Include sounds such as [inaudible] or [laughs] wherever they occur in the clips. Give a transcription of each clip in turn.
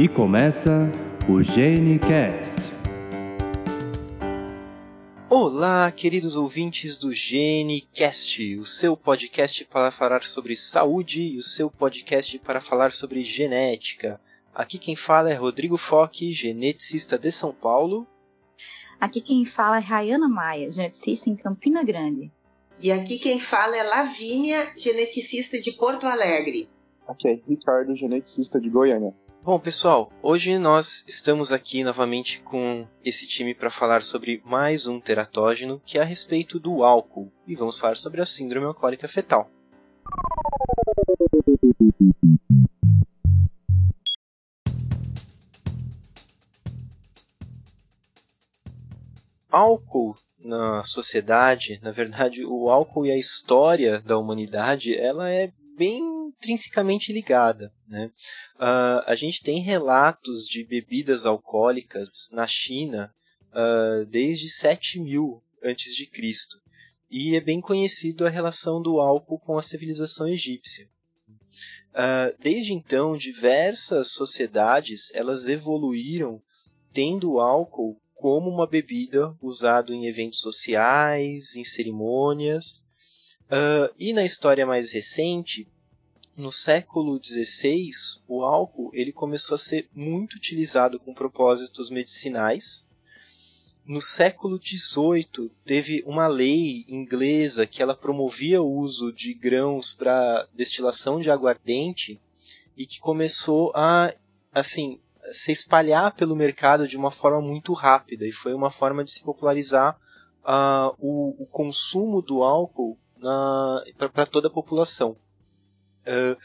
E começa o GeneCast. Olá, queridos ouvintes do GeneCast, o seu podcast para falar sobre saúde e o seu podcast para falar sobre genética. Aqui quem fala é Rodrigo Foque, geneticista de São Paulo. Aqui quem fala é Rayana Maia, geneticista em Campina Grande. E aqui quem fala é Lavínia, geneticista de Porto Alegre. Aqui é Ricardo, geneticista de Goiânia. Bom, pessoal, hoje nós estamos aqui novamente com esse time para falar sobre mais um teratógeno, que é a respeito do álcool, e vamos falar sobre a síndrome alcoólica fetal. Álcool na sociedade, na verdade, o álcool e a história da humanidade, ela é bem intrinsecamente ligada. Né? Uh, a gente tem relatos de bebidas alcoólicas na China uh, desde 7000 antes de Cristo e é bem conhecido a relação do álcool com a civilização egípcia. Uh, desde então, diversas sociedades elas evoluíram tendo o álcool como uma bebida usado em eventos sociais, em cerimônias. Uh, e na história mais recente, no século XVI, o álcool ele começou a ser muito utilizado com propósitos medicinais. No século XVIII, teve uma lei inglesa que ela promovia o uso de grãos para destilação de aguardente e que começou a assim se espalhar pelo mercado de uma forma muito rápida e foi uma forma de se popularizar uh, o, o, consumo do álcool para toda a população. Uh,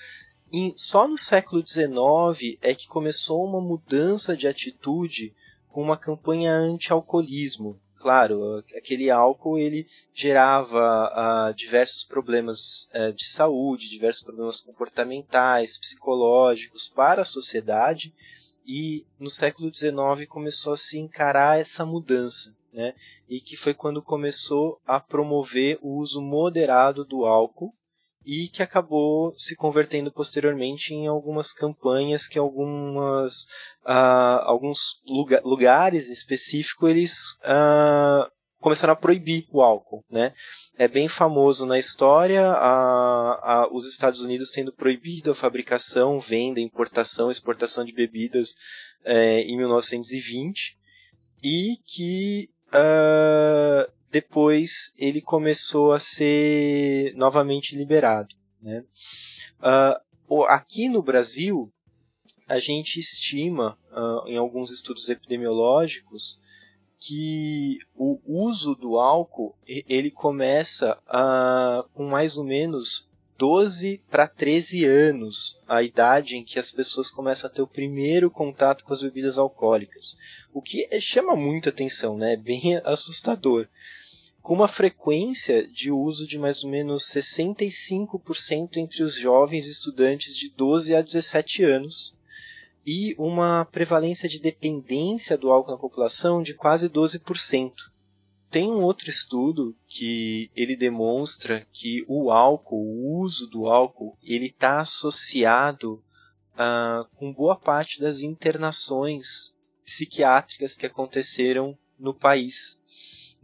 em, só no século XIX é que começou uma mudança de atitude com uma campanha anti-alcoolismo. Claro, aquele álcool ele gerava uh, diversos problemas uh, de saúde, diversos problemas comportamentais, psicológicos para a sociedade e no século XIX começou a se encarar essa mudança, né? E que foi quando começou a promover o uso moderado do álcool e que acabou se convertendo posteriormente em algumas campanhas que algumas uh, alguns lugar, lugares específicos eles uh, começaram a proibir o álcool, né? É bem famoso na história a, a, os Estados Unidos tendo proibido a fabricação, venda, importação, exportação de bebidas é, em 1920 e que uh, depois ele começou a ser novamente liberado, né? Uh, aqui no Brasil a gente estima uh, em alguns estudos epidemiológicos que o uso do álcool ele começa com mais ou menos 12 para 13 anos, a idade em que as pessoas começam a ter o primeiro contato com as bebidas alcoólicas. O que chama muita atenção, né? é bem [laughs] assustador. Com uma frequência de uso de mais ou menos 65% entre os jovens estudantes de 12 a 17 anos, e uma prevalência de dependência do álcool na população de quase 12%. Tem um outro estudo que ele demonstra que o álcool, o uso do álcool, ele está associado uh, com boa parte das internações psiquiátricas que aconteceram no país.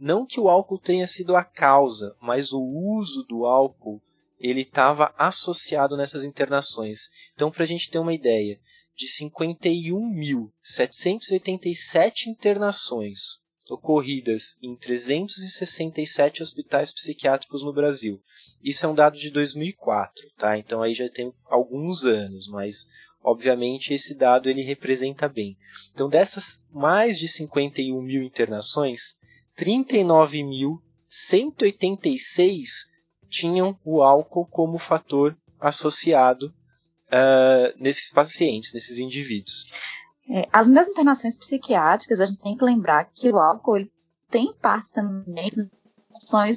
Não que o álcool tenha sido a causa, mas o uso do álcool ele estava associado nessas internações. Então, para a gente ter uma ideia, de 51.787 internações ocorridas em 367 hospitais psiquiátricos no Brasil. Isso é um dado de 2004, tá? Então aí já tem alguns anos, mas obviamente esse dado ele representa bem. Então dessas mais de 51 mil internações, 39.186 tinham o álcool como fator associado uh, nesses pacientes, nesses indivíduos. É, além das internações psiquiátricas, a gente tem que lembrar que o álcool tem parte também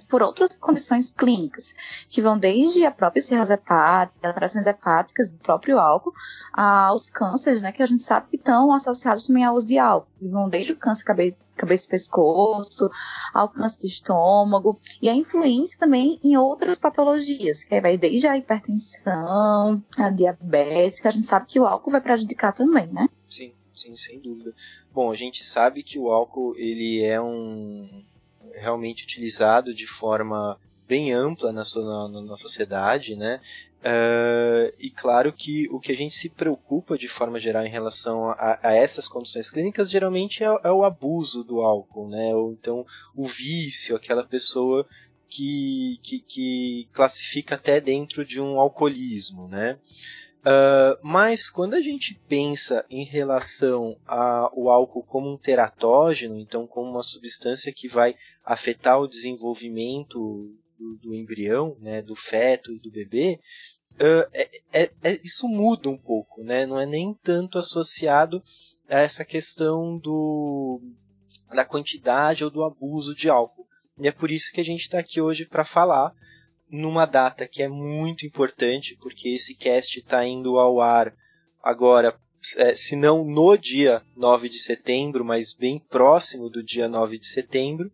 por outras condições clínicas, que vão desde a própria cirrose hepática, alterações hepáticas do próprio álcool, aos cânceres, né, que a gente sabe que estão associados também ao uso de álcool, e vão desde o câncer cabeça e pescoço, ao câncer de estômago, e a influência também em outras patologias, que vai desde a hipertensão, a diabetes, que a gente sabe que o álcool vai prejudicar também, né? Sim, sim, sem dúvida. Bom, a gente sabe que o álcool ele é um realmente utilizado de forma bem ampla na, na, na sociedade, né? Uh, e claro que o que a gente se preocupa de forma geral em relação a, a essas condições clínicas geralmente é, é, o abuso do álcool, né? Ou então o vício, aquela pessoa que, que, que classifica até dentro de um alcoolismo, né? Uh, mas quando a gente pensa em relação ao álcool como um teratógeno, então como uma substância que vai afetar o desenvolvimento do, do embrião, né, do feto e do bebê, uh, é, é, é, isso muda um pouco, né? não é nem tanto associado a essa questão do, da quantidade ou do abuso de álcool. E é por isso que a gente está aqui hoje para falar numa data que é muito importante, porque esse cast está indo ao ar agora, é, se não no dia 9 de setembro, mas bem próximo do dia 9 de setembro,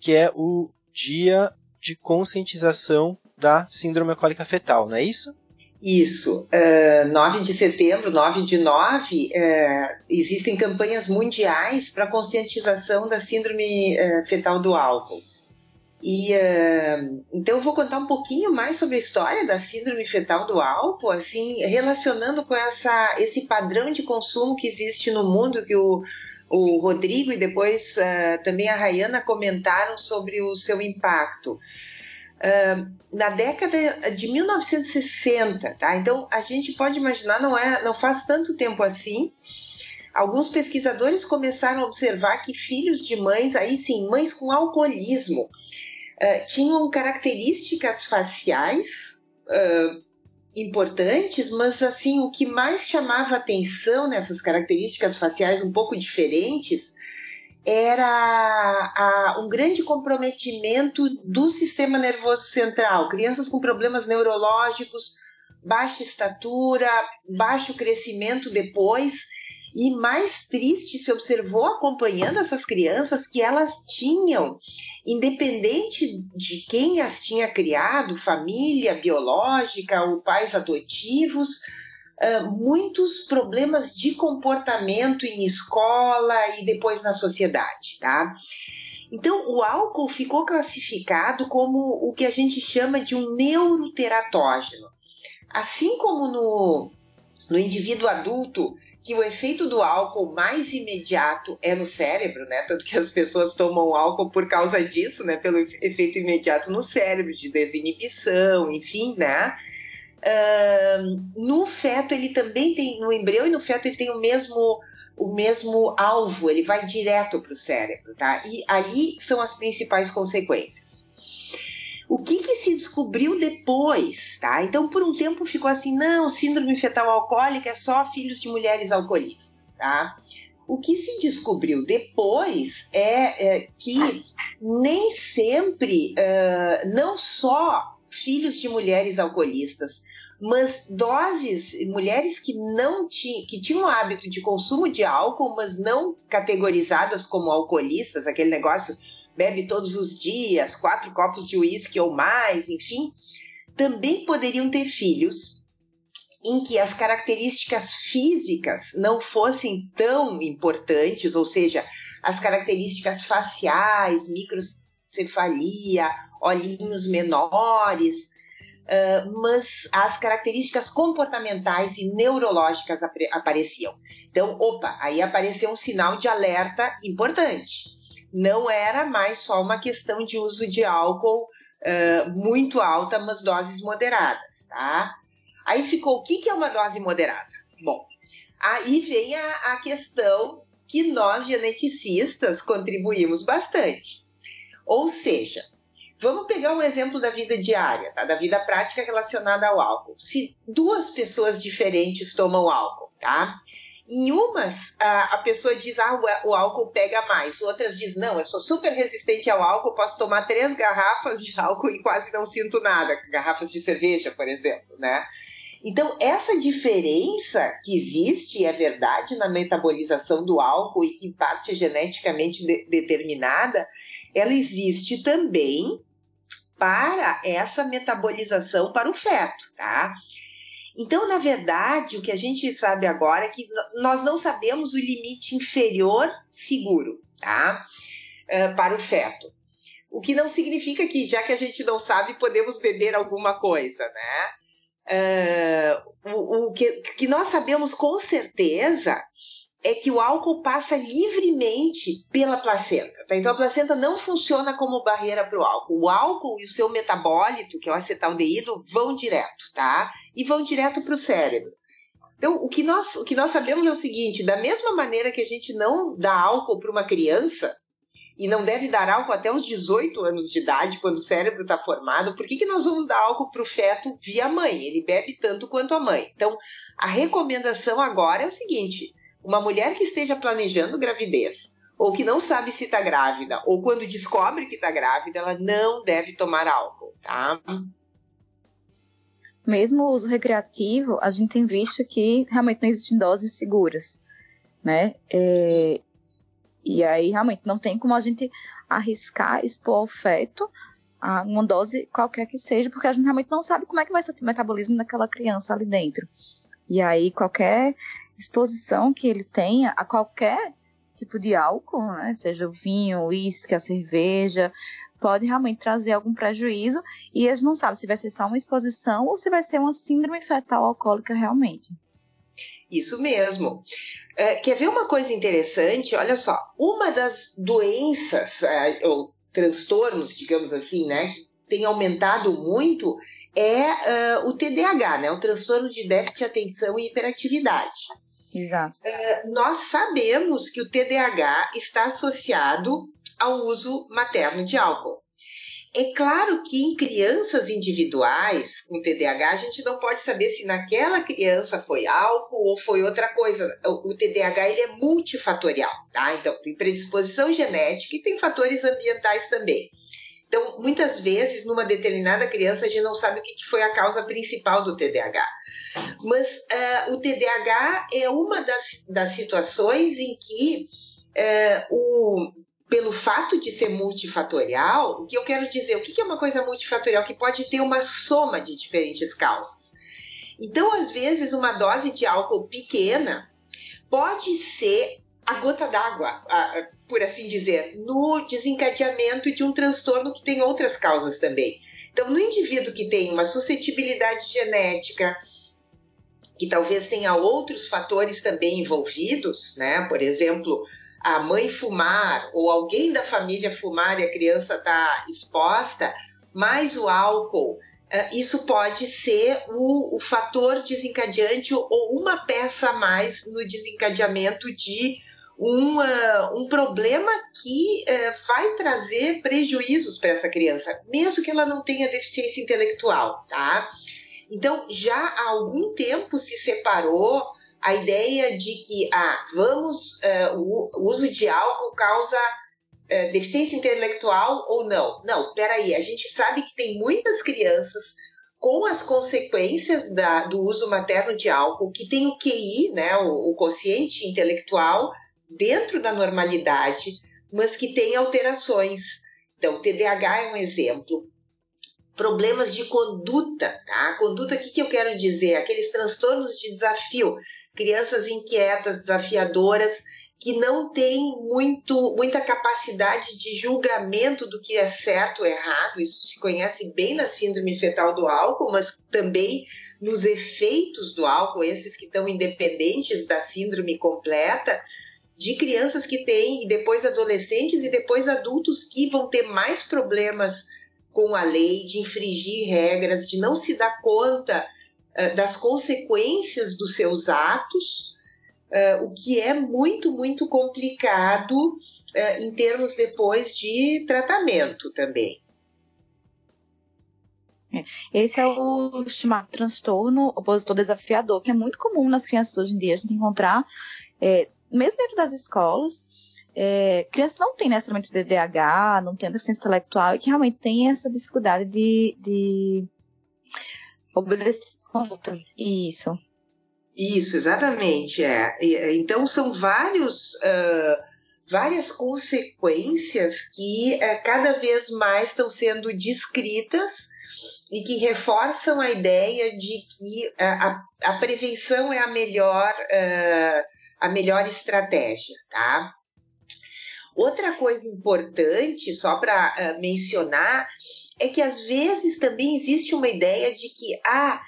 que é o dia de conscientização da síndrome alcoólica fetal, não é isso? Isso. Uh, é, 9 de setembro, 9 de 9, uh, existem campanhas mundiais para conscientização da síndrome uh, fetal do álcool. E uh, então eu vou contar um pouquinho mais sobre a história da síndrome fetal do álcool, assim, relacionando com essa, esse padrão de consumo que existe no mundo, que o, o Rodrigo e depois uh, também a Rayana comentaram sobre o seu impacto. Uh, na década de 1960, tá? Então a gente pode imaginar, não é, não faz tanto tempo assim. Alguns pesquisadores começaram a observar que filhos de mães, aí sim, mães com alcoolismo, uh, tinham características faciais uh, importantes, mas assim o que mais chamava atenção nessas características faciais um pouco diferentes era a, um grande comprometimento do sistema nervoso central, crianças com problemas neurológicos, baixa estatura, baixo crescimento depois e mais triste se observou acompanhando essas crianças que elas tinham, independente de quem as tinha criado, família biológica ou pais adotivos, muitos problemas de comportamento em escola e depois na sociedade, tá? Então, o álcool ficou classificado como o que a gente chama de um neuroteratógeno. Assim como no, no indivíduo adulto, que o efeito do álcool mais imediato é no cérebro, né? Tanto que as pessoas tomam álcool por causa disso, né? Pelo efeito imediato no cérebro, de desinibição, enfim, né? No feto ele também tem, no embrião e no feto ele tem o mesmo o mesmo alvo, ele vai direto para o cérebro, tá? E ali são as principais consequências. O que, que se descobriu depois, tá? Então, por um tempo ficou assim, não, síndrome fetal alcoólica é só filhos de mulheres alcoolistas, tá? O que se descobriu depois é, é que nem sempre, uh, não só filhos de mulheres alcoolistas, mas doses, mulheres que não tinham, que tinham o hábito de consumo de álcool, mas não categorizadas como alcoolistas, aquele negócio bebe todos os dias, quatro copos de uísque ou mais, enfim, também poderiam ter filhos em que as características físicas não fossem tão importantes, ou seja, as características faciais, microcefalia, olhinhos menores, uh, mas as características comportamentais e neurológicas ap apareciam. Então, opa, aí apareceu um sinal de alerta importante não era mais só uma questão de uso de álcool uh, muito alta, mas doses moderadas, tá? Aí ficou, o que, que é uma dose moderada? Bom, aí vem a, a questão que nós geneticistas contribuímos bastante. Ou seja, vamos pegar um exemplo da vida diária, tá? Da vida prática relacionada ao álcool. Se duas pessoas diferentes tomam álcool, tá? Em umas, a, pessoa diz, ah, o, álcool pega mais. Outras diz, não, eu sou super resistente ao álcool, posso tomar três garrafas de álcool e quase não sinto nada. Garrafas de cerveja, por exemplo, né? Então, essa diferença que existe, é verdade, na metabolização do álcool e que parte é geneticamente de, determinada, ela existe também para essa metabolização para o feto, tá? Então, na verdade, o que a gente sabe agora é que nós não sabemos o limite inferior seguro, tá? Uh, para o feto. O que não significa que, já que a gente não sabe, podemos beber alguma coisa, né? Uh, o, o que, que nós sabemos com certeza é que o álcool passa livremente pela placenta. Tá? Então a placenta não funciona como barreira para o álcool. O álcool e o seu metabólito, que é o acetaldeído, vão direto, tá? E vão direto para o cérebro. Então o que, nós, o que nós sabemos é o seguinte: da mesma maneira que a gente não dá álcool para uma criança, e não deve dar álcool até os 18 anos de idade, quando o cérebro está formado, por que, que nós vamos dar álcool para o feto via mãe? Ele bebe tanto quanto a mãe. Então, a recomendação agora é o seguinte: uma mulher que esteja planejando gravidez, ou que não sabe se está grávida, ou quando descobre que está grávida, ela não deve tomar álcool, tá? Mesmo o uso recreativo, a gente tem visto que realmente não existem doses seguras, né? É, e aí realmente não tem como a gente arriscar expor ao feto a uma dose qualquer que seja, porque a gente realmente não sabe como é que vai ser o metabolismo daquela criança ali dentro. E aí qualquer exposição que ele tenha a qualquer tipo de álcool, né, seja o vinho, o uísque, a cerveja, pode realmente trazer algum prejuízo e eles não sabem se vai ser só uma exposição ou se vai ser uma síndrome fetal alcoólica realmente. Isso mesmo. É, quer ver uma coisa interessante? Olha só, uma das doenças é, ou transtornos, digamos assim, né, que tem aumentado muito é uh, o TDAH, né, o transtorno de déficit de atenção e hiperatividade. Exato. Uh, nós sabemos que o TDAH está associado ao uso materno de álcool. É claro que em crianças individuais com TDAH, a gente não pode saber se naquela criança foi álcool ou foi outra coisa. O TDAH ele é multifatorial, tá? Então, tem predisposição genética e tem fatores ambientais também. Então, muitas vezes, numa determinada criança, a gente não sabe o que foi a causa principal do TDAH. Mas uh, o TDAH é uma das, das situações em que uh, o, pelo fato de ser multifatorial, o que eu quero dizer, o que é uma coisa multifatorial? Que pode ter uma soma de diferentes causas. Então, às vezes, uma dose de álcool pequena pode ser a gota d'água, por assim dizer, no desencadeamento de um transtorno que tem outras causas também. Então, no indivíduo que tem uma suscetibilidade genética, que talvez tenha outros fatores também envolvidos, né? Por exemplo, a mãe fumar ou alguém da família fumar e a criança está exposta, mais o álcool, eh, isso pode ser o, o, fator desencadeante ou uma peça a mais no desencadeamento de um, uh, um problema que uh, vai trazer prejuízos para essa criança, mesmo que ela não tenha deficiência intelectual, tá? Então, já há algum tempo se separou a ideia de que ah, vamos, uh, o uso de álcool causa uh, deficiência intelectual ou não. Não, peraí, a gente sabe que tem muitas crianças com as consequências da, do uso materno de álcool, que tem o QI, né, o, o consciente intelectual, dentro da normalidade, mas que tem alterações. Então, TDAH é um exemplo problemas de conduta, tá? Conduta, o que, que eu quero dizer? Aqueles transtornos de desafio, crianças inquietas, desafiadoras, que não têm muito, muita capacidade de julgamento do que é certo ou errado. Isso se conhece bem na síndrome fetal do álcool, mas também nos efeitos do álcool, esses que estão independentes da síndrome completa, de crianças que têm, e depois adolescentes e depois adultos que vão ter mais problemas com a lei, de infringir regras, de não se dar conta uh, das consequências dos seus atos, uh, o que é muito, muito complicado uh, em termos depois de tratamento também. É, esse é o chamado transtorno opositor desafiador, que é muito comum nas crianças hoje em dia a gente encontrar, é, mesmo dentro das escolas, é, crianças não têm necessariamente DDH, não têm deficiência intelectual e que realmente têm essa dificuldade de, de obedecer condutas. Isso. Isso, exatamente. É. Então são vários, uh, várias consequências que uh, cada vez mais estão sendo descritas e que reforçam a ideia de que a, a prevenção é a melhor, uh, a melhor estratégia, tá? Outra coisa importante, só para uh, mencionar, é que às vezes também existe uma ideia de que ah,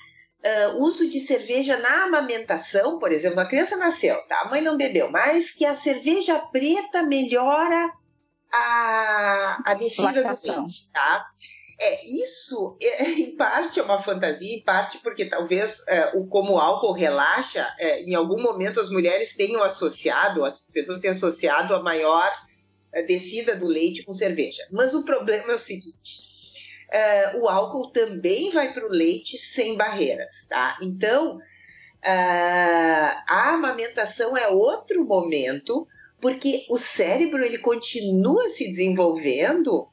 uh, uso de cerveja na amamentação, por exemplo, a criança nasceu, tá? A mãe não bebeu, mas que a cerveja preta melhora a, a descida do leite, tá? É, isso, é, [laughs] em parte, é uma fantasia, em parte porque talvez é, o como o álcool relaxa, é, em algum momento as mulheres tenham associado, as pessoas tenham associado a maior é, descida do leite com cerveja. Mas o problema é o seguinte: é, o álcool também vai para o leite sem barreiras, tá? Então, a amamentação é outro momento, porque o cérebro ele continua se desenvolvendo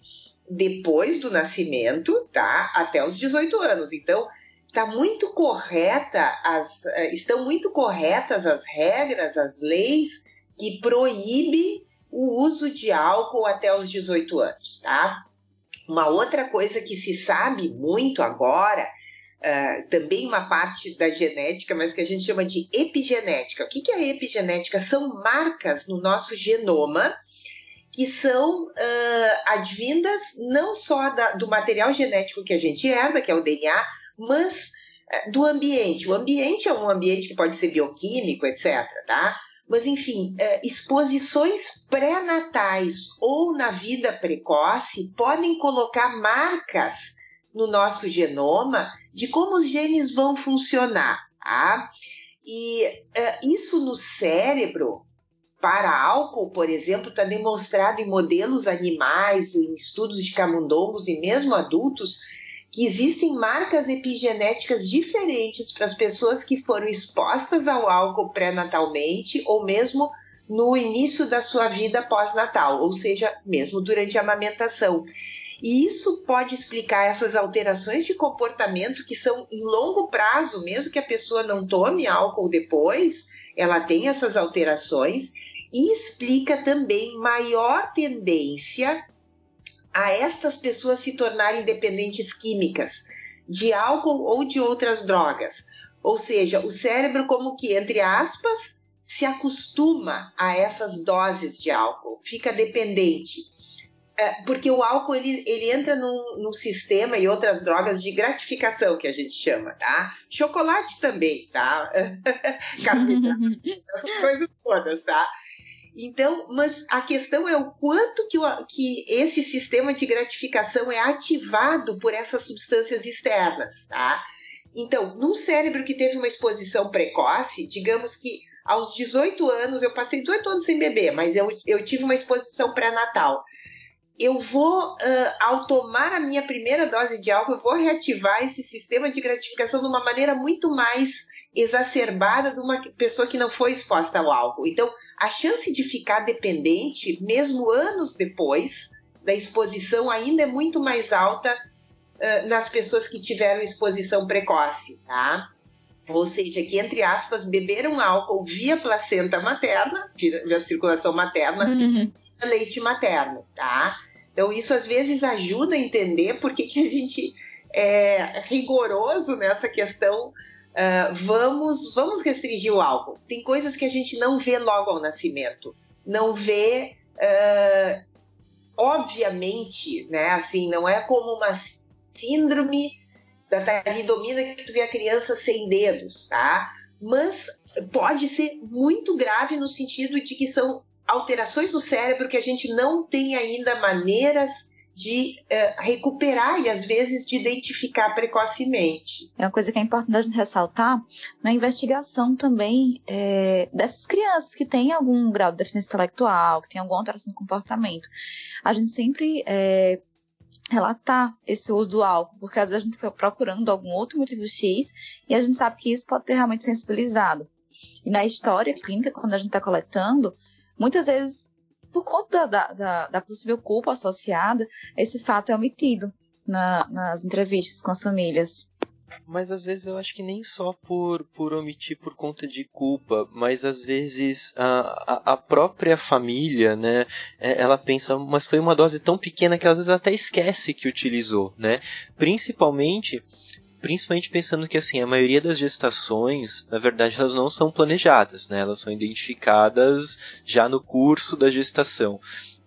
depois do nascimento, tá? Até os 18 anos. Então, tá muito correta as eh, estão muito corretas as regras, as leis que proíbem o uso de álcool até os 18 anos, tá? Uma outra coisa que se sabe muito agora, uh, também uma parte da genética, mas que a gente chama de epigenética. O que, que é epigenética? São marcas no nosso genoma que são uh, advindas não só da, do material genético que a gente herda, que é o DNA, mas uh, do ambiente. O ambiente é um ambiente que pode ser bioquímico, etc. Tá? Mas, enfim, uh, exposições pré-natais ou na vida precoce podem colocar marcas no nosso genoma de como os genes vão funcionar. Tá? E isso no cérebro para álcool, por exemplo, está demonstrado em modelos animais, em estudos de camundongos e mesmo adultos, que existem marcas epigenéticas diferentes para as pessoas que foram expostas ao álcool pré-natalmente ou mesmo no início da sua vida pós-natal, ou seja, mesmo durante a amamentação. E isso pode explicar essas alterações de comportamento que são em longo prazo, mesmo que a pessoa não tome álcool depois, ela tem essas alterações e explica também maior tendência a estas pessoas se tornarem dependentes químicas de álcool ou de outras drogas. Ou seja, o cérebro como que entre aspas se acostuma a essas doses de álcool, fica dependente. É, porque o álcool ele, ele entra num, num, sistema e outras drogas de gratificação que a gente chama, tá? Chocolate também, tá? [laughs] essas [laughs] coisas todas, tá? Então, mas a questão é o quanto que, o, que esse sistema de gratificação é ativado por essas substâncias externas, tá? Então, num cérebro que teve uma exposição precoce, digamos que aos 18 anos, eu passei 18 anos sem beber, mas eu, eu tive uma exposição pré-natal. Eu vou, uh, ao tomar a minha primeira dose de álcool, eu vou reativar esse sistema de gratificação de uma maneira muito mais exacerbada de uma pessoa que não foi exposta ao álcool. Então, a chance de ficar dependente, mesmo anos depois da exposição, ainda é muito mais alta uh, nas pessoas que tiveram exposição precoce, tá? Ou seja, que, entre aspas, beberam álcool via placenta materna, via circulação materna, uhum. leite materno, tá? Então, isso às vezes ajuda a entender por que, que a gente é rigoroso nessa questão Uh, vamos, vamos restringir o álcool. Tem coisas que a gente não vê logo ao nascimento. Não vê, uh, obviamente, né? Assim, não é como uma síndrome da talidomida que tu vê a criança sem dedos, tá? Mas pode ser muito grave no sentido de que são alterações no cérebro que a gente não tem ainda maneiras de uh, recuperar e às vezes de identificar precocemente. É uma coisa que é importante ressaltar na investigação também é, dessas crianças que têm algum grau de deficiência intelectual, que têm alguma alteração de comportamento. A gente sempre é, relatar esse uso do álcool, porque às vezes a gente fica procurando algum outro motivo X e a gente sabe que isso pode ter realmente sensibilizado. E na história clínica, quando a gente está coletando, muitas vezes por conta da, da, da possível culpa associada, esse fato é omitido na, nas entrevistas com as famílias. Mas às vezes eu acho que nem só por, por omitir por conta de culpa, mas às vezes a, a, própria família, né, é, ela pensa, mas foi uma dose tão pequena que às vezes até esquece que utilizou, né? Principalmente principalmente pensando que assim a maioria das gestações na verdade elas não são planejadas né elas são identificadas já no curso da gestação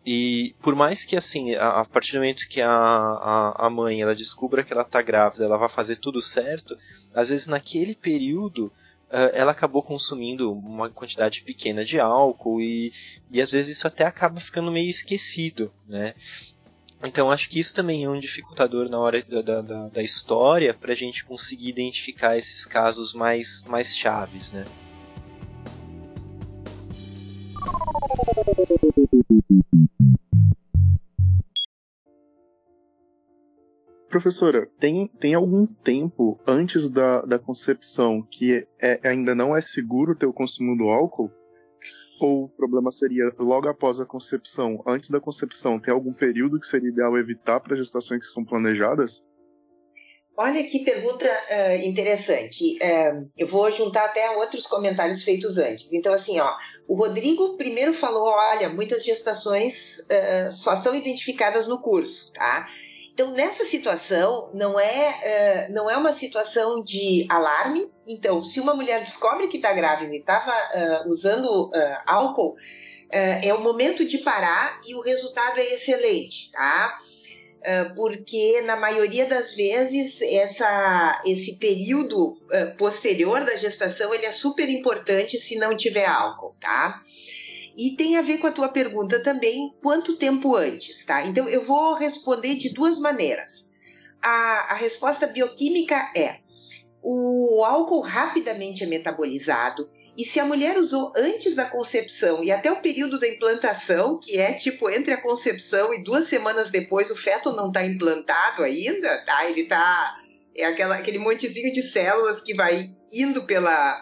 e por mais que assim, a, partir do momento que a, a, a, mãe ela descubra que ela está grávida, ela vai fazer tudo certo, às vezes naquele período uh, ela acabou consumindo uma quantidade pequena de álcool e, e às vezes isso até acaba ficando meio esquecido, né? Então acho que isso também é um dificultador na hora da, da, da história para a gente conseguir identificar esses casos mais, mais chaves, né? Professora, tem, tem algum tempo antes da, da concepção que é, é, ainda não é seguro ter o consumo do álcool? Ou o problema seria logo após a concepção? Antes da concepção, tem algum período que seria ideal evitar para gestações que são planejadas? Olha que pergunta uh, interessante. Uh, eu vou juntar até outros comentários feitos antes. Então, assim, ó, o Rodrigo primeiro falou: olha, muitas gestações uh, só são identificadas no curso, tá? Então, nessa situação, não é, não é uma situação de alarme. Então, se uma mulher descobre que está grávida e estava usando álcool, é o momento de parar e o resultado é excelente, tá? Porque na maioria das vezes essa, esse período uh, posterior da gestação ele é super importante se não tiver álcool, tá? E tem a ver com a tua pergunta também, quanto tempo antes, tá? Então eu vou responder de duas maneiras. A, a resposta bioquímica é: o álcool rapidamente é metabolizado, e se a mulher usou antes da concepção e até o período da implantação, que é tipo entre a concepção e duas semanas depois, o feto não está implantado ainda, tá? Ele tá. É aquela, aquele montezinho de células que vai indo pela,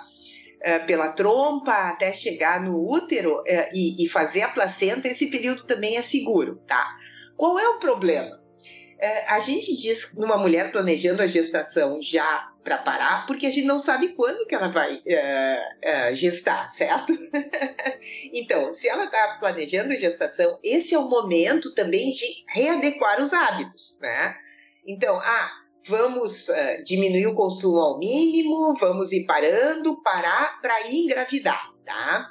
pela trompa até chegar no útero uh, e, e fazer a placenta, esse período também é seguro, tá? Qual é o problema? Uh, a gente diz numa mulher planejando a gestação já para parar, porque a gente não sabe quando que ela vai gestar, certo? [laughs] então, se ela está planejando a gestação, esse é o momento também de readequar os hábitos, né? Então, ah, vamos uh, diminuir o consumo ao mínimo, vamos ir parando, parar para ir engravidar, tá?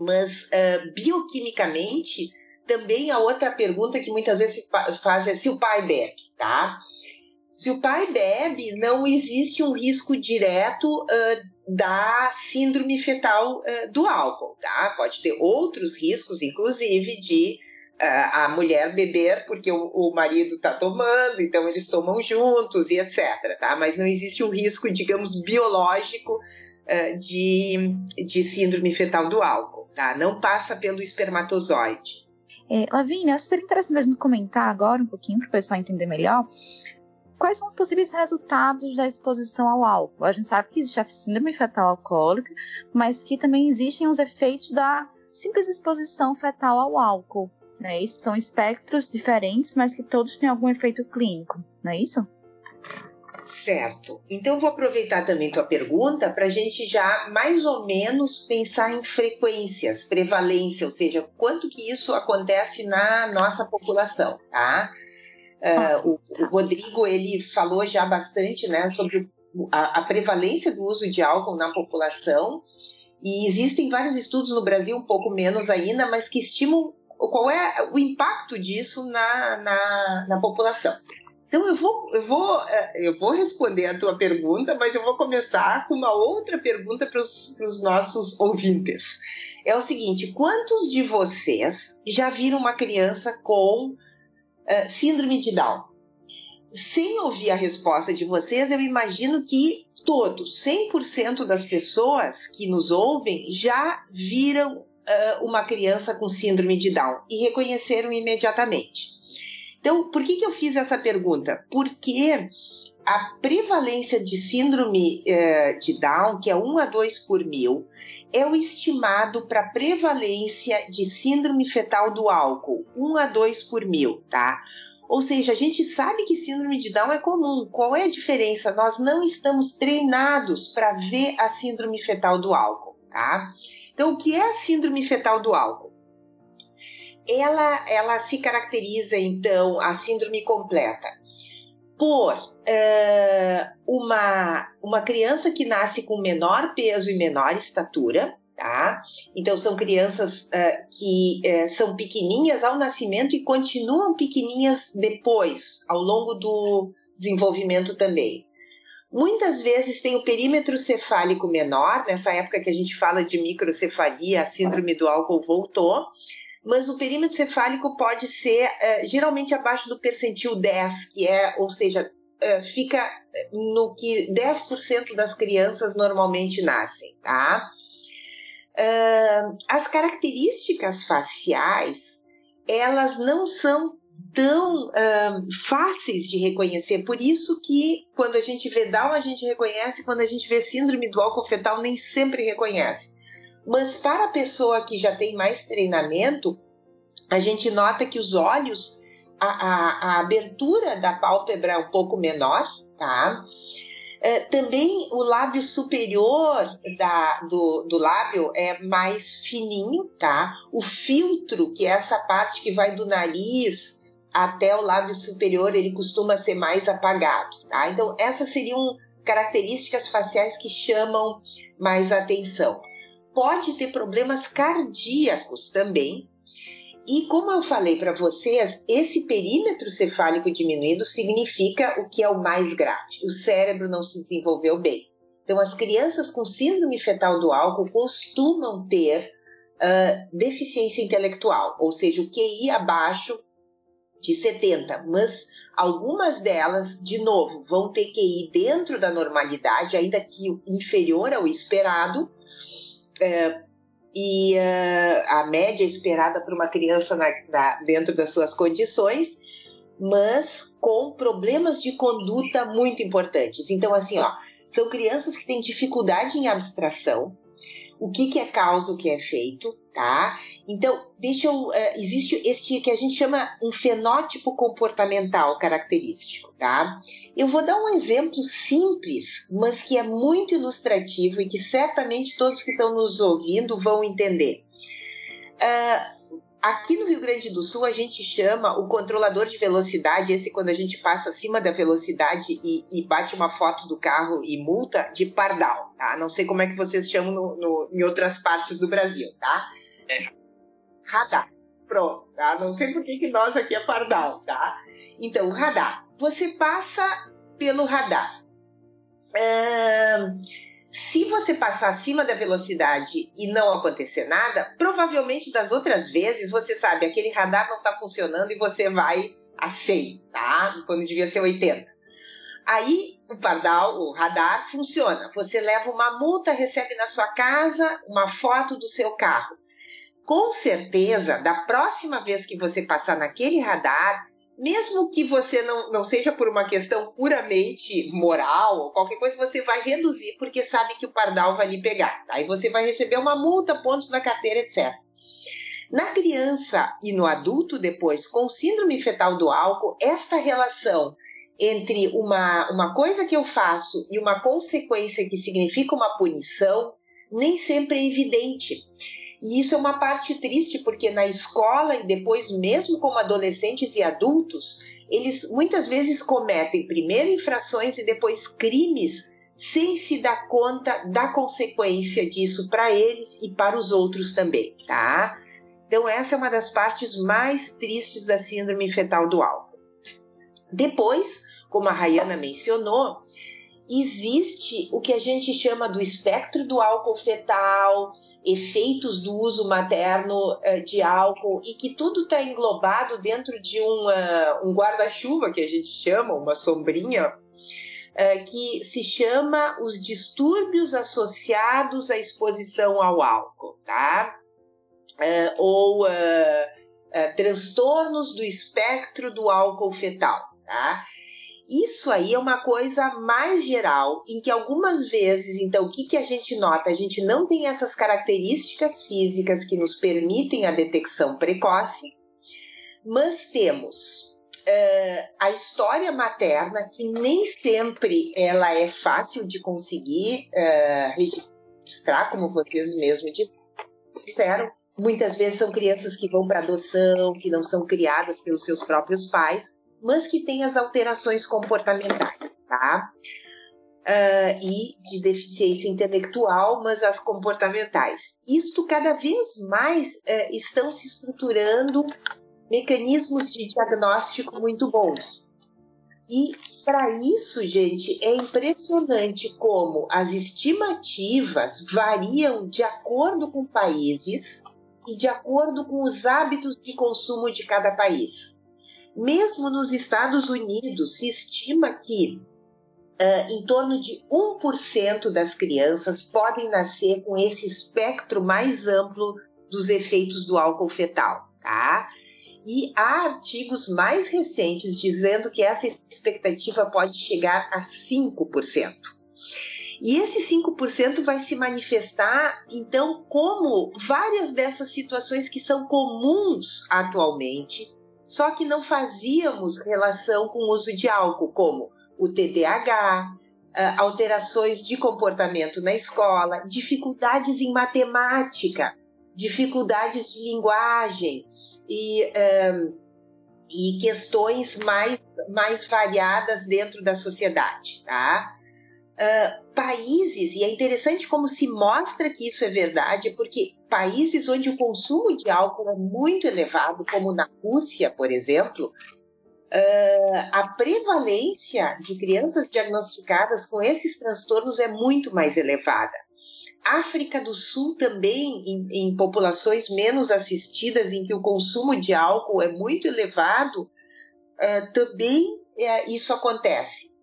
Mas bioquimicamente, também a outra pergunta que muitas vezes se faz é se o pai bebe, tá? Se o pai bebe, não existe um risco direto uh, da síndrome fetal uh, do álcool, tá? Pode ter outros riscos, inclusive de uh, a mulher beber porque o, o marido está tomando, então eles tomam juntos e etc, tá? Mas não existe um risco, digamos, biológico de, de síndrome fetal do álcool, tá? Não passa pelo espermatozoide. É, Lavínia, acho que seria interessante a gente comentar agora um pouquinho para o pessoal entender melhor quais são os possíveis resultados da exposição ao álcool? A gente sabe que existe a síndrome fetal alcoólica, mas que também existem os efeitos da simples exposição fetal ao álcool. Né? Isso são espectros diferentes, mas que todos têm algum efeito clínico, não é isso? Certo. Então vou aproveitar também tua pergunta para a gente já mais ou menos pensar em frequências, prevalência, ou seja, quanto que isso acontece na nossa população, tá? Uh, o, o, Rodrigo ele falou já bastante né, sobre a, a, prevalência do uso de álcool na população e existem vários estudos no Brasil, um pouco menos ainda, mas que estimam qual é o impacto disso na, na, na população. Então eu vou, eu, vou, é, eu vou responder a tua pergunta, mas eu vou começar com uma outra pergunta para os nossos ouvintes. É o seguinte: quantos de vocês já viram uma criança com eh, síndrome de Down. Sem ouvir a resposta de vocês, eu imagino que todos, 100% das pessoas que nos ouvem já viram uh, uma criança com síndrome de Down e reconheceram imediatamente. Então, por que, que eu fiz essa pergunta? Porque a prevalência de síndrome uh, de Down, que é 1 a 2 por mil, é o estimado para prevalência de síndrome fetal do álcool, 1 a 2 por mil, tá? Ou seja, a gente sabe que síndrome de Down é comum. Qual é a diferença? Nós não estamos treinados para ver a síndrome fetal do álcool, tá? Então, o que é a síndrome fetal do álcool? Ela, ela se caracteriza, então, a síndrome completa, por uh, uma, uma criança que nasce com menor peso e menor estatura, tá? Então são crianças uh, que uh, são pequeninhas ao nascimento e continuam pequeninhas depois, ao longo do desenvolvimento também. Muitas vezes tem o perímetro cefálico menor, nessa época que a gente fala de microcefalia, a síndrome do álcool voltou, mas o perímetro cefálico pode ser uh, geralmente abaixo do percentil 10, que é, ou seja, uh, fica no que 10% das crianças normalmente nascem, tá? As características faciais, elas não são tão uh, fáceis de reconhecer. Por isso que quando a gente vê Down, a gente reconhece, quando a gente vê síndrome do álcool fetal, nem sempre reconhece. Mas para a pessoa que já tem mais treinamento, a gente nota que os olhos, a, a, a abertura da pálpebra é um pouco menor, tá? É, também o lábio superior da, do, do lábio é mais fininho, tá? O filtro, que é essa parte que vai do nariz até o lábio superior, ele costuma ser mais apagado, tá? Então, essas seriam características faciais que chamam mais atenção. Pode ter problemas cardíacos também. E como eu falei para vocês, esse perímetro cefálico diminuído significa o que é o mais grave. O cérebro não se desenvolveu bem. Então, as crianças com síndrome fetal do álcool costumam ter uh, deficiência intelectual, ou seja, o QI abaixo de 70, mas algumas delas, de novo, vão ter que ir dentro da normalidade, ainda que inferior ao esperado, é, e uh, a média esperada para uma criança na, na, dentro das suas condições, mas com problemas de conduta muito importantes. Então, assim, ó, são crianças que têm dificuldade em abstração, o que, que é causa, o que é feito, tá? Então, deixa eu. Uh, existe este que a gente chama um fenótipo comportamental característico, tá? Eu vou dar um exemplo simples, mas que é muito ilustrativo e que certamente todos que estão nos ouvindo vão entender. Uh, Aqui no Rio Grande do Sul, a gente chama o controlador de velocidade, esse quando a gente passa acima da velocidade e, e bate uma foto do carro e multa, de pardal, tá? Não sei como é que vocês chamam no, no, em outras partes do Brasil, tá? É. Radar. Pronto, tá? Não sei por que, que nós aqui é pardal, tá? Então, radar. Você passa pelo radar. Se você passar acima da velocidade e não acontecer nada, provavelmente das outras vezes você sabe aquele radar não está funcionando e você vai a 100, tá? Quando devia ser 80. Aí o pardal, o radar funciona. Você leva uma multa, recebe na sua casa uma foto do seu carro. Com certeza, da próxima vez que você passar naquele radar, mesmo que você não, não seja por uma questão puramente moral ou qualquer coisa, você vai reduzir porque sabe que o pardal vai lhe pegar. Aí você vai receber uma multa, pontos na carteira, etc. Na criança e no adulto depois com síndrome fetal do álcool, esta relação entre uma, uma coisa que eu faço e uma consequência que significa uma punição nem sempre é evidente. E isso é uma parte triste, porque na escola e depois, mesmo como adolescentes e adultos, eles muitas vezes cometem primeiro infrações e depois crimes sem se dar conta da consequência disso para eles e para os outros também, tá? Então, essa é uma das partes mais tristes da síndrome fetal do álcool. Depois, como a Rayana mencionou, existe o que a gente chama do espectro do álcool fetal, efeitos do uso materno uh, de álcool e que tudo está englobado dentro de uma, um guarda-chuva que a gente chama, uma sombrinha, uh, que se chama os distúrbios associados à exposição ao álcool, tá? Ou transtornos do espectro do álcool fetal, tá? Isso aí é uma coisa mais geral, em que algumas vezes, então, o que, que a gente nota? A gente não tem essas características físicas que nos permitem a detecção precoce, mas temos uh, a história materna, que nem sempre ela é fácil de conseguir uh, registrar, como vocês mesmos disseram. Muitas vezes são crianças que vão para adoção, que não são criadas pelos seus próprios pais, mas que têm as alterações comportamentais, tá? Uh, e de deficiência intelectual, mas as comportamentais. Isto cada vez mais uh, estão se estruturando mecanismos de diagnóstico muito bons. E para isso, gente, é impressionante como as estimativas variam de acordo com países e de acordo com os hábitos de consumo de cada país. Mesmo nos Estados Unidos, se estima que uh, em torno de 1% das crianças podem nascer com esse espectro mais amplo dos efeitos do álcool fetal, tá? E há artigos mais recentes dizendo que essa expectativa pode chegar a 5%. E esse 5% vai se manifestar, então, como várias dessas situações que são comuns atualmente, só que não fazíamos relação com o uso de álcool, como o TDAH, alterações de comportamento na escola, dificuldades em matemática, dificuldades de linguagem e, um, e questões mais, mais variadas dentro da sociedade, tá? Uh, países, e é interessante como se mostra que isso é verdade, porque países onde o consumo de álcool é muito elevado, como na Rússia, por exemplo, uh, a prevalência de crianças diagnosticadas com esses transtornos é muito mais elevada. África do Sul também, em, em populações menos assistidas, em que o consumo de álcool é muito elevado, uh, também uh, isso acontece.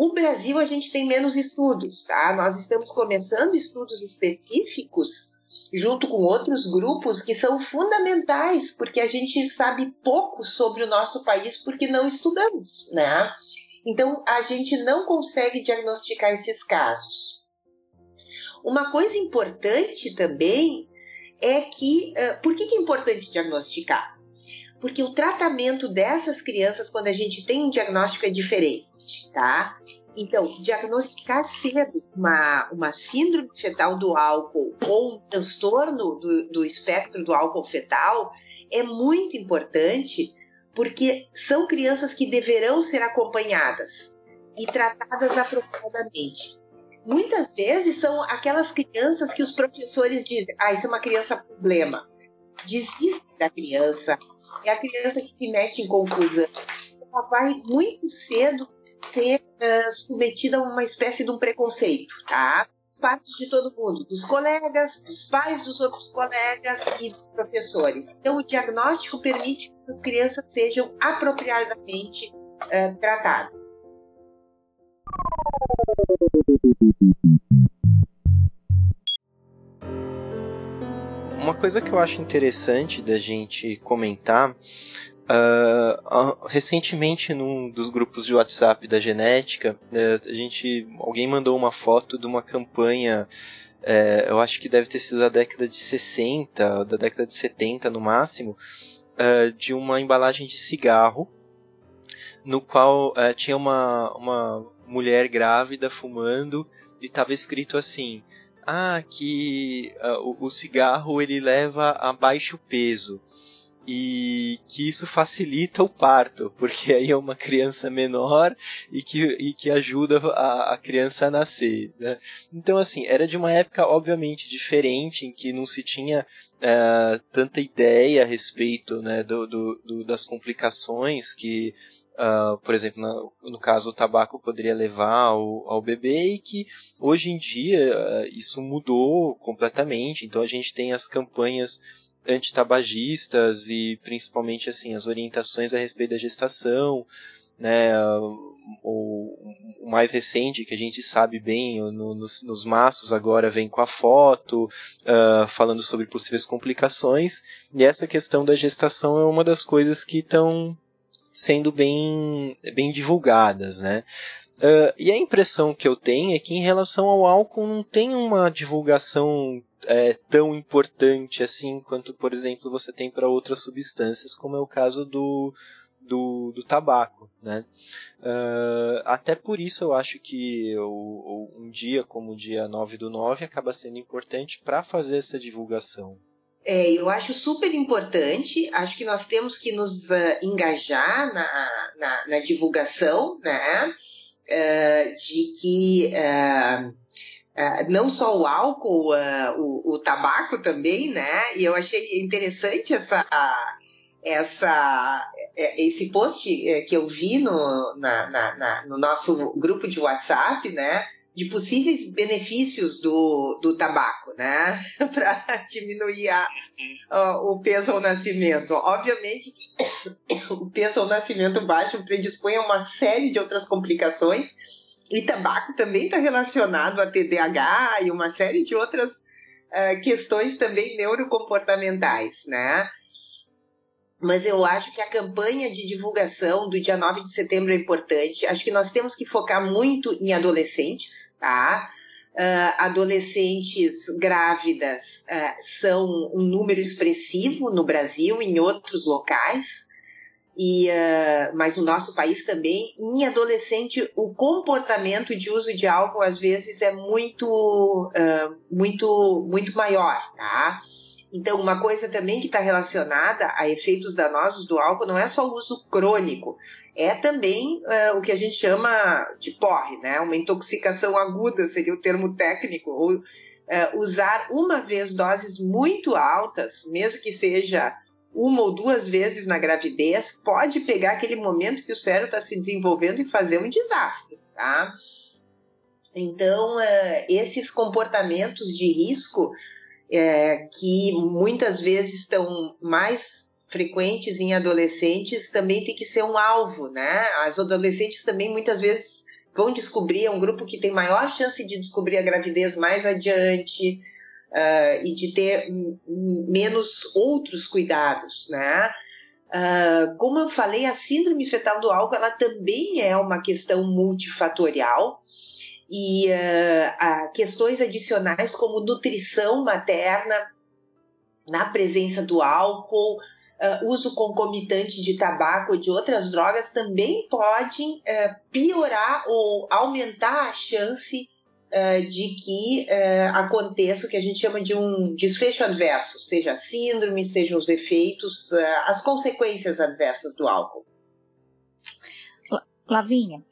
O Brasil a gente tem menos estudos, tá? Nós estamos começando estudos específicos junto com outros grupos que são fundamentais, porque a gente sabe pouco sobre o nosso país porque não estudamos, né? Então a gente não consegue diagnosticar esses casos. Uma coisa importante também é que, por que, que é importante diagnosticar? Porque o tratamento dessas crianças, quando a gente tem um diagnóstico, é diferente tá? Então, diagnosticar cedo uma, uma síndrome fetal do álcool ou um transtorno do, do espectro do álcool fetal é muito importante porque são crianças que deverão ser acompanhadas e tratadas apropriadamente. Muitas vezes são aquelas crianças que os professores dizem: ah, isso é uma criança problema. Desiste da criança, é a criança que se mete em confusão. Ela vai muito cedo ser uh, submetida a uma espécie de um preconceito, tá? Parte de todo mundo, dos colegas, dos pais dos outros colegas e dos professores. Então, o diagnóstico permite que as crianças sejam apropriadamente uh, tratadas. Uma coisa que eu acho interessante da gente comentar Uh, recentemente, num dos grupos de WhatsApp da genética, uh, a gente, alguém mandou uma foto de uma campanha, uh, eu acho que deve ter sido da década de 60, da década de 70 no máximo, eh, de uma embalagem de cigarro, no qual tinha uma, uma mulher grávida fumando e estava escrito assim: ah, que o, o cigarro ele leva a baixo peso e que isso facilita o parto, porque aí é uma criança menor e que, e que ajuda a, a criança a nascer. Né? Então, assim, era de uma época obviamente diferente, em que não se tinha é, tanta ideia a respeito né, do, do, do, das complicações que Uh, por exemplo, no, no, caso o tabaco poderia levar ao, ao bebê e que hoje em dia uh, isso mudou completamente. Então a gente tem as campanhas antitabagistas e principalmente assim as orientações a respeito da gestação, né, o, o mais recente que a gente sabe bem no, nos, nos maços agora vem com a foto uh, falando sobre possíveis complicações e essa questão da gestação é uma das coisas que estão sendo bem, bem divulgadas, né? Uh, e a impressão que eu tenho é que em relação ao álcool não tem uma divulgação é, tão importante assim quanto, por exemplo, você tem para outras substâncias, como é o caso do, do, do tabaco. Né? Uh, até por isso eu acho que o, um dia como o dia 9 do 9 acaba sendo importante para fazer essa divulgação. É, eu acho super importante, acho que nós temos que nos uh, engajar na, na, na, divulgação, né? Uh, de que não só o álcool, o, o, tabaco também, né? E eu achei interessante essa, essa, é, esse post é, que eu vi no, na, na, no nosso grupo de WhatsApp, né? de possíveis benefícios do, do tabaco, né? [laughs] para diminuir a, o peso ao nascimento. Obviamente [coughs] o peso ao nascimento baixo predispõe a uma série de outras complicações, e tabaco também está relacionado a TDAH e uma série de outras uh, questões também neurocomportamentais, né? mas eu acho que a campanha de divulgação do dia 9 de setembro é importante. Acho que nós temos que focar muito em adolescentes, tá? Uh, adolescentes grávidas uh, são um número expressivo no Brasil e em outros locais, e, uh, mas no nosso país também. Em adolescente, o comportamento de uso de álcool às vezes é muito, muito, muito maior, tá? Então, uma coisa também que está relacionada a efeitos danosos do álcool não é só o uso crônico, é também uh, o que a gente chama de porre, né? Uma intoxicação aguda seria o termo técnico, ou uh, usar uma vez doses muito altas, mesmo que seja uma ou duas vezes na gravidez, pode pegar aquele momento que o cérebro está se desenvolvendo e fazer um desastre, tá? Então, uh, esses comportamentos de risco é, que muitas vezes estão mais frequentes em adolescentes, também tem que ser um alvo, né? As adolescentes também muitas vezes vão descobrir, é um grupo que tem maior chance de descobrir a gravidez mais adiante uh, e de ter menos outros cuidados, né? Uh, como eu falei, a síndrome fetal do álcool ela também é uma questão multifatorial e uh, questões adicionais como nutrição materna na presença do álcool, uh, uso concomitante de tabaco ou de outras drogas também podem piorar ou aumentar a chance de que aconteça o que a gente chama de um desfecho adverso, seja a síndrome, sejam os efeitos, as consequências adversas do álcool. Lavinha,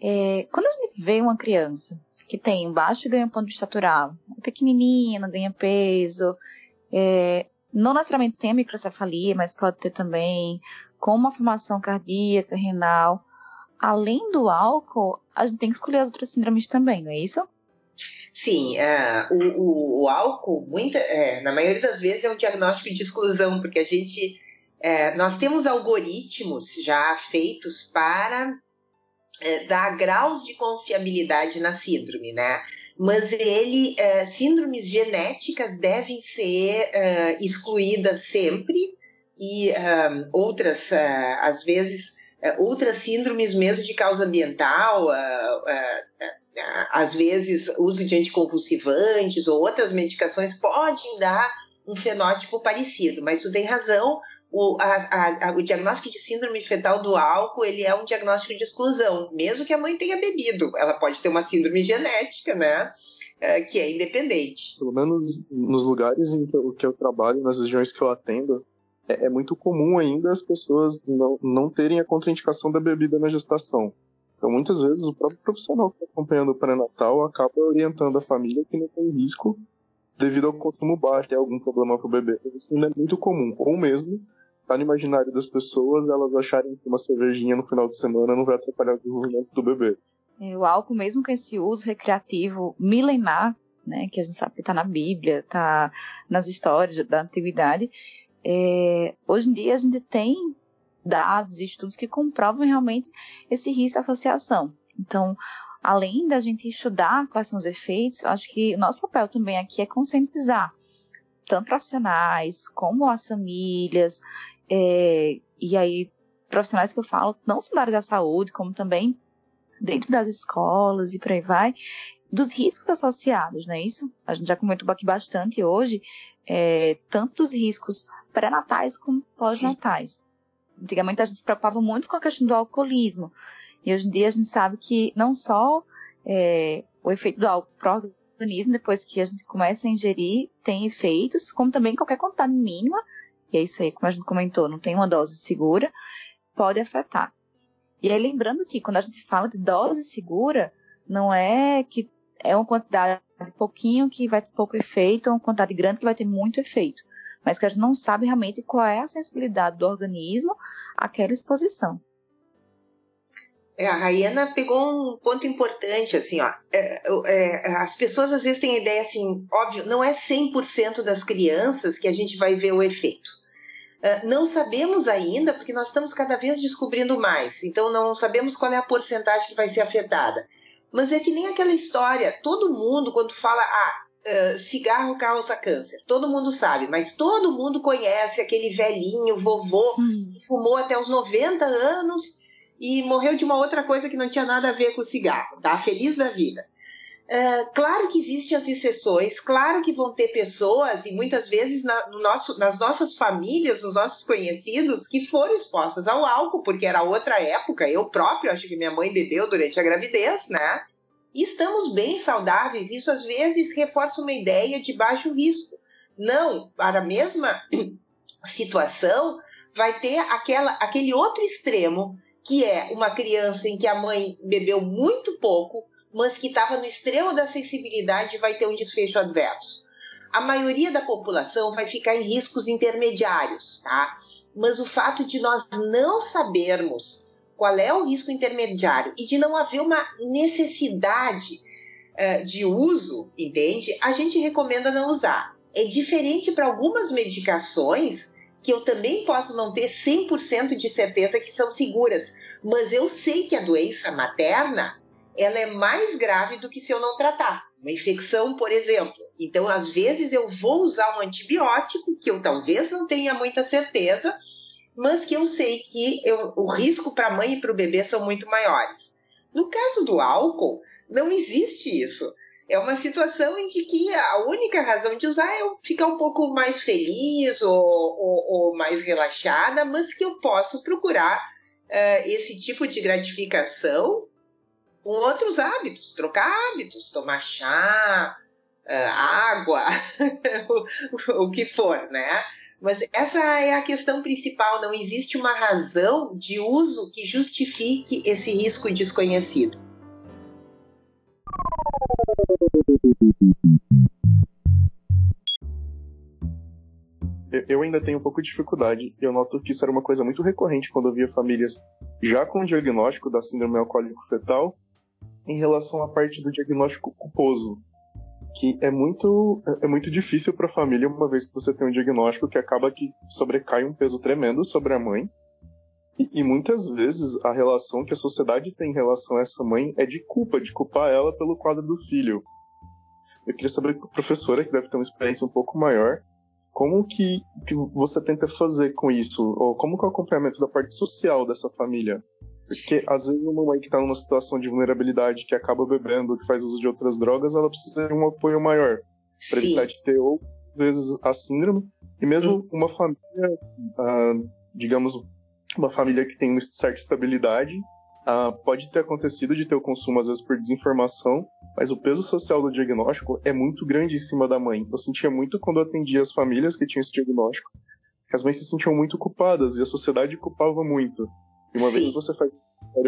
é, quando a gente vê uma criança que tem baixo ganho-ponto de estatural, é pequenininha, não ganha peso, é, não necessariamente tem microcefalia, mas pode ter também com uma formação cardíaca, renal. Além do álcool, a gente tem que escolher as outras síndromes também, não é isso? Sim, é, o, o, o, álcool, muita, é, na maioria das vezes, é um diagnóstico de exclusão, porque a gente. É, nós temos algoritmos já feitos para é, dá graus de confiabilidade na síndrome, né? Mas ele, é, síndromes genéticas devem ser é, excluídas sempre e outras, às vezes, outras síndromes mesmo de causa ambiental, às vezes uso de anticonvulsivantes ou outras medicações podem dar um fenótipo parecido, mas tu tem razão, o, a, a, o diagnóstico de síndrome fetal do álcool ele é um diagnóstico de exclusão, mesmo que a mãe tenha bebido. Ela pode ter uma síndrome genética, né? É, que é independente. Pelo menos nos lugares em que eu, que eu trabalho, nas regiões que eu atendo, é, é, muito comum ainda as pessoas não, não terem a contraindicação da bebida na gestação. Então, muitas vezes, o próprio profissional que está acompanhando o pré-natal acaba orientando a família que não tem risco devido ao consumo baixo, ter algum problema para o bebê. Isso não é muito comum. Ou mesmo tá no imaginário das pessoas elas acharem que uma cervejinha no final de semana não vai atrapalhar o desenvolvimento do bebê. É, o álcool, mesmo com esse uso recreativo milenar, né, que a gente sabe que está na Bíblia, está nas histórias da antiguidade, é, hoje em dia a gente tem dados e estudos que comprovam realmente esse risco de associação. Então, além da gente estudar quais são os efeitos, acho que nosso papel também aqui é conscientizar tanto profissionais como as famílias é, e aí, profissionais que eu falo, não só da área da saúde, como também dentro das escolas e por aí vai, dos riscos associados, não é isso? A gente já comentou aqui bastante hoje, é, tanto dos riscos pré-natais como pós-natais. antigamente a gente se preocupava muito com a questão do alcoolismo. E hoje em dia a gente sabe que não só é, o efeito do álcool para o organismo, depois que a gente começa a ingerir, tem efeitos, como também qualquer quantidade mínima, e é isso aí, como a gente comentou, não tem uma dose segura, pode afetar. E aí lembrando que quando a gente fala de dose segura, não é que é uma quantidade pouquinho que vai ter pouco efeito, ou uma quantidade grande que vai ter muito efeito. Mas que a gente não sabe realmente qual é a sensibilidade do organismo àquela exposição. É, a Rayana pegou um ponto importante, assim, ó. É, é, as pessoas às vezes têm a ideia assim, óbvio, não é 100% das crianças que a gente vai ver o efeito. Uh, não sabemos ainda, porque nós estamos cada vez descobrindo mais, então não sabemos qual é a porcentagem que vai ser afetada. Mas é que nem aquela história, todo mundo, quando fala, ah, uh, cigarro causa câncer, todo mundo sabe, mas todo mundo conhece aquele velhinho, vovô, hum. que fumou até os 90 anos e morreu de uma outra coisa que não tinha nada a ver com o cigarro, tá? Feliz da vida. É, claro que existem as exceções, claro que vão ter pessoas, e muitas vezes na, no nosso, nas nossas famílias, nos nossos conhecidos, que foram expostas ao álcool, porque era outra época. Eu próprio acho que minha mãe bebeu durante a gravidez, né? E estamos bem saudáveis. Isso às vezes reforça uma ideia de baixo risco. Não, para a mesma [clears throat] situação, vai ter aquela, aquele outro extremo que é uma criança em que a mãe bebeu muito pouco, mas que estava no extremo da sensibilidade vai ter um desfecho adverso. A maioria da população vai ficar em riscos intermediários, tá? Mas o fato de nós não sabermos qual é o risco intermediário e de não haver uma necessidade uh, de uso, entende? A gente recomenda não usar. É diferente para algumas medicações que eu também posso não ter 100% de certeza que são seguras, mas eu sei que a doença materna ela é mais grave do que se eu não tratar. Uma infecção, por exemplo. Então, às vezes eu vou usar um antibiótico que eu talvez não tenha muita certeza, mas que eu sei que eu, o risco para a mãe e para o bebê são muito maiores. No caso do álcool, não existe isso é uma situação em que a única razão de usar é eu ficar um pouco mais feliz ou, ou, ou mais relaxada, mas que eu posso procurar uh, esse tipo de gratificação com outros hábitos, trocar hábitos, tomar chá, uh, água, [laughs] o, que for, né? Mas essa é a questão principal. Não existe uma razão de uso que justifique esse risco desconhecido. Eu ainda tenho um pouco de dificuldade. Eu noto que isso era uma coisa muito recorrente quando eu via famílias já com o diagnóstico da síndrome alcoólico fetal em relação à parte do diagnóstico culposo, que é muito é muito difícil para a família uma vez que você tem um diagnóstico que acaba que sobrecai um peso tremendo sobre a mãe e, e, muitas vezes a relação que a sociedade tem em relação a essa mãe é de culpa, de culpar ela pelo quadro do filho. Eu queria saber com a professora, que deve ter uma experiência um pouco maior, como que, que você tenta fazer com isso? Ou como que é o acompanhamento da parte social dessa família? Porque às vezes uma mãe que está numa situação de vulnerabilidade, que acaba bebendo, que faz uso de outras drogas, ela precisa de um apoio maior para evitar de ter ou vezes a síndrome e mesmo uma família, ah, digamos, uma família que tem uma certa estabilidade ah, pode ter acontecido de ter o consumo às vezes por desinformação, mas o peso social do diagnóstico é muito grande em cima da mãe. Eu sentia muito quando eu atendia as famílias que tinham esse diagnóstico, que as mães se sentiam muito culpadas e a sociedade culpava muito. E uma Sim. vez que você faz,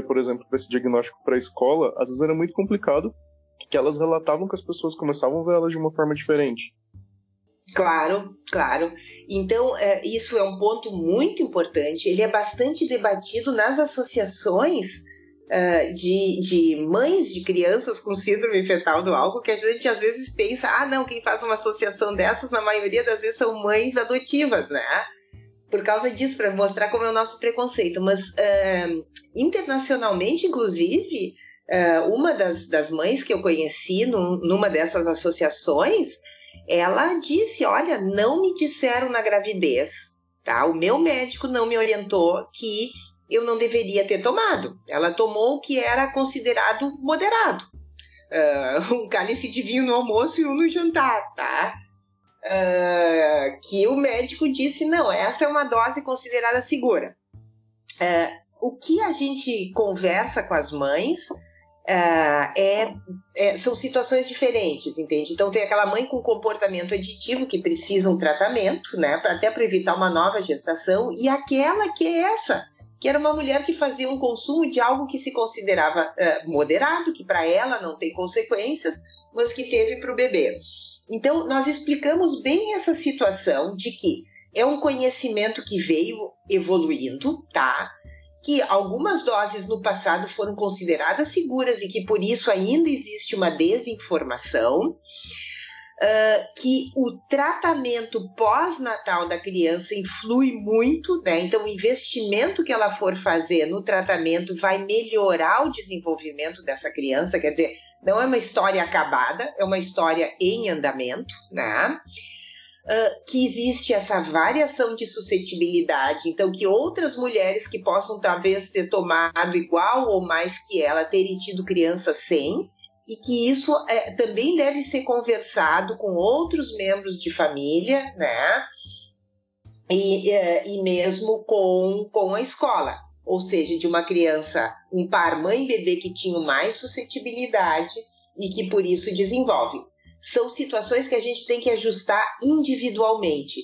por exemplo, para esse diagnóstico para a escola, às vezes era muito complicado, que elas relatavam que as pessoas começavam a ver elas de uma forma diferente. Claro, claro. Então, é, isso é um ponto muito importante. Ele é bastante debatido nas associações uh, de, de mães de crianças com síndrome fetal do álcool, que a gente às vezes pensa, ah, não, quem faz uma associação dessas, na maioria das vezes são mães adotivas, né? Por causa disso, para mostrar como é o nosso preconceito. Mas, uh, internacionalmente, inclusive, uh, uma das, das mães que eu conheci num, numa dessas associações ela disse: Olha, não me disseram na gravidez, tá? O meu médico não me orientou que eu não deveria ter tomado. Ela tomou o que era considerado moderado. Uh, [laughs] um cálice de vinho no almoço e um no jantar, tá? Uh, que o médico disse: não, essa é uma dose considerada segura. é, o que a gente conversa com as mães Uh, é, é, são situações diferentes, entende? Então tem aquela mãe com comportamento aditivo que precisa um tratamento, né, até para evitar uma nova gestação, e aquela que é essa, que era uma mulher que fazia um consumo de algo que se considerava uh, moderado, que para ela não tem consequências, mas que teve para o bebê. Então nós explicamos bem essa situação de que é um conhecimento que veio evoluindo, tá? que algumas doses no passado foram consideradas seguras e que por isso ainda existe uma desinformação. Uh, que o tratamento pós-natal da criança influi muito, né? Então, o investimento que ela for fazer no tratamento vai melhorar o desenvolvimento dessa criança. Quer dizer, não é uma história acabada, é uma história em andamento, né? uh, que existe essa variação de suscetibilidade, então que outras mulheres que possam talvez ter tomado igual ou mais que ela terem tido criança sem, e que isso é, também deve ser conversado com outros membros de família, né? E, e, e mesmo com, com a escola, ou seja, de uma criança, um par mãe e bebê que tinham mais suscetibilidade e que por isso desenvolve são situações que a gente tem que ajustar individualmente.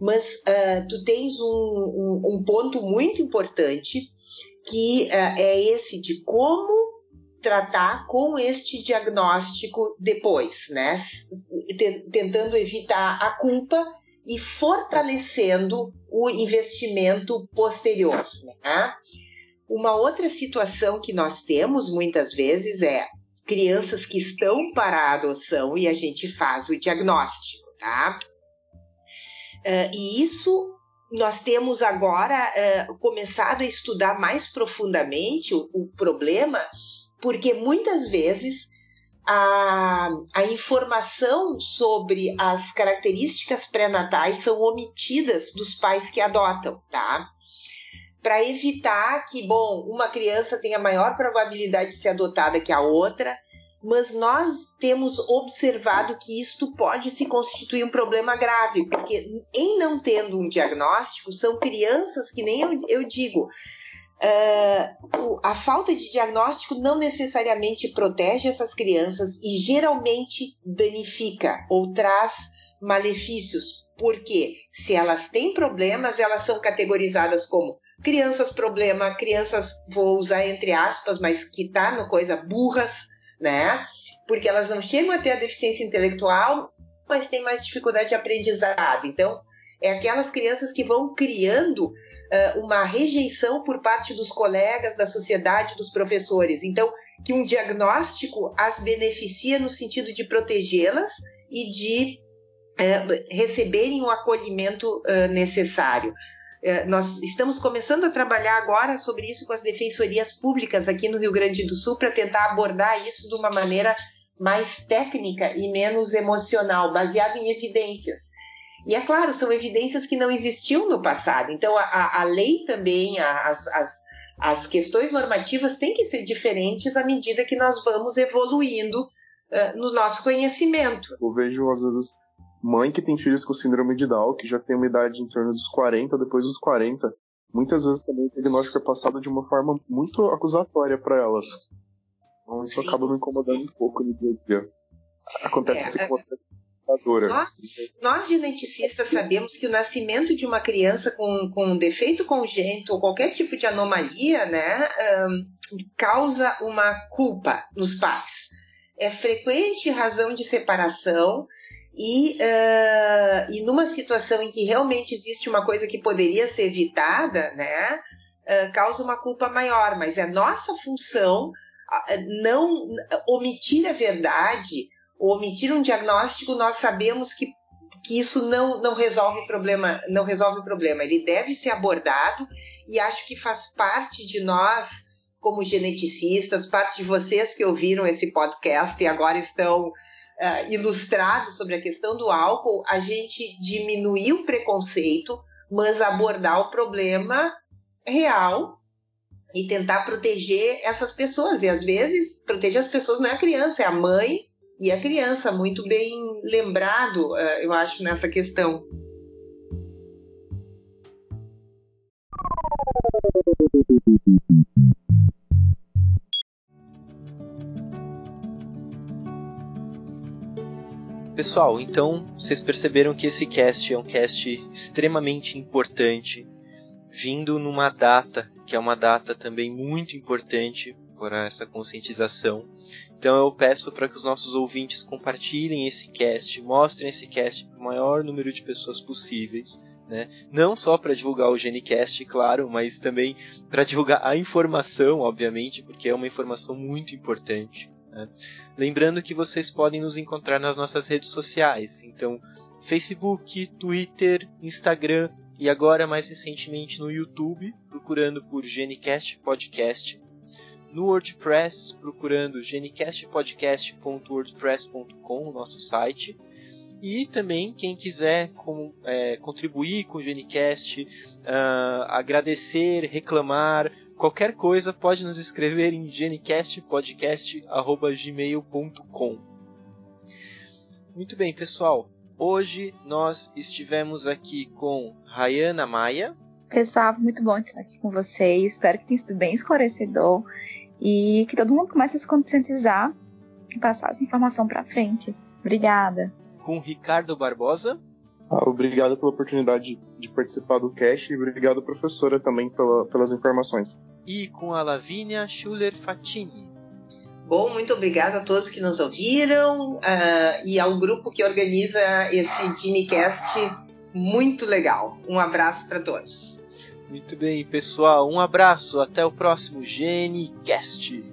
Mas uh, tu tens um, um, um, ponto muito importante que uh, é esse de como tratar com este diagnóstico depois, né? Tentando evitar a culpa e fortalecendo o investimento posterior. Né? Uma outra situação que nós temos muitas vezes é crianças que estão para a adoção e a gente faz o diagnóstico, tá? Uh, e isso nós temos agora uh, começado a estudar mais profundamente o, o, problema, porque muitas vezes a, a informação sobre as características pré-natais são omitidas dos pais que adotam, tá? para evitar que, bom, uma criança tenha maior probabilidade de ser adotada que a outra, mas nós temos observado que isto pode se constituir um problema grave, porque em não tendo um diagnóstico, são crianças que nem eu, eu digo. Uh, a falta de diagnóstico não necessariamente protege essas crianças e geralmente danifica ou traz malefícios, porque se elas têm problemas, elas são categorizadas como crianças problema, crianças, vou usar entre aspas, mas que tá no coisa burras, né? Porque elas não chegam a ter a deficiência intelectual, mas têm mais dificuldade de aprendizado. Então, é aquelas crianças que vão criando uh, uma rejeição por parte dos colegas, da sociedade, dos professores. Então, que um diagnóstico as beneficia no sentido de protegê-las e de uh, receberem o acolhimento uh, necessário. Nós estamos começando a trabalhar agora sobre isso com as defensorias públicas aqui no Rio Grande do Sul para tentar abordar isso de uma maneira mais técnica e menos emocional, baseado em evidências. E é claro, são evidências que não existiam no passado. Então, a, a lei também, as, as, as questões normativas têm que ser diferentes à medida que nós vamos evoluindo uh, no nosso conhecimento. Eu vejo, às vezes, mãe que tem filhos com síndrome de Down, que já tem uma idade em torno dos 40, depois dos 40, muitas vezes também o diagnóstico é passado de uma forma muito acusatória para elas. Então isso Sim. acaba me incomodando um pouco no dia a dia. Acontece é, com a nós, nós geneticistas sabemos que o nascimento de uma criança com, com um defeito congênito ou qualquer tipo de anomalia, né, um, causa uma culpa nos pais. É frequente razão de separação e, uh, e numa situação em que realmente existe uma coisa que poderia ser evitada, né, uh, causa uma culpa maior. Mas é nossa função uh, não omitir a verdade, omitir um diagnóstico. Nós sabemos que, que isso não, não resolve problema, não resolve o problema. Ele deve ser abordado e acho que faz parte de nós como geneticistas, parte de vocês que ouviram esse podcast e agora estão uh, ilustrado sobre a questão do álcool, a gente diminuir o preconceito, mas abordar o problema real e tentar proteger essas pessoas. E às vezes, proteger as pessoas não é a criança, é a mãe e a é. criança, muito bem lembrado, eh, eu acho, nessa questão. Pessoal, então vocês perceberam que esse cast é um cast extremamente importante, vindo numa data que é uma data também muito importante para essa conscientização então eu peço para que os nossos ouvintes compartilhem esse cast, mostrem esse cast para o maior número de pessoas possíveis. Né? Não só para divulgar o Genicast, claro, mas também para divulgar a informação, obviamente, porque é uma informação muito importante. Né? Lembrando que vocês podem nos encontrar nas nossas redes sociais, então Facebook, Twitter, Instagram e agora mais recentemente no YouTube, procurando por Genicast Podcast. No WordPress, procurando genicastpodcast.wordpress.com, o nosso site. E também, quem quiser com, é, contribuir com o Genicast, uh, agradecer, reclamar, qualquer coisa, pode nos escrever em genicastpodcast.gmail.com. Muito bem, pessoal. Hoje nós estivemos aqui com Rayana Maia. Pessoal, muito bom estar aqui com vocês. Espero que tenha sido bem esclarecedor e que todo mundo comece a se conscientizar e passar essa informação para frente. Obrigada com Ricardo Barbosa. Ah, obrigado pela oportunidade de participar do cast e obrigado, professora, também pela, pelas informações. E com a Lavínia Schuller Fatini. Bom, muito obrigado a todos que nos ouviram uh, e ao grupo que organiza esse Ginecast muito legal. Um abraço para todos. Muito bem, pessoal. Um abraço. Até o próximo Genicast.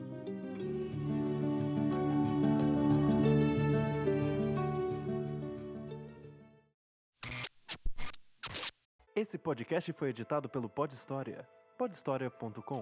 Esse podcast foi editado pelo Pod História. podhistoria.com.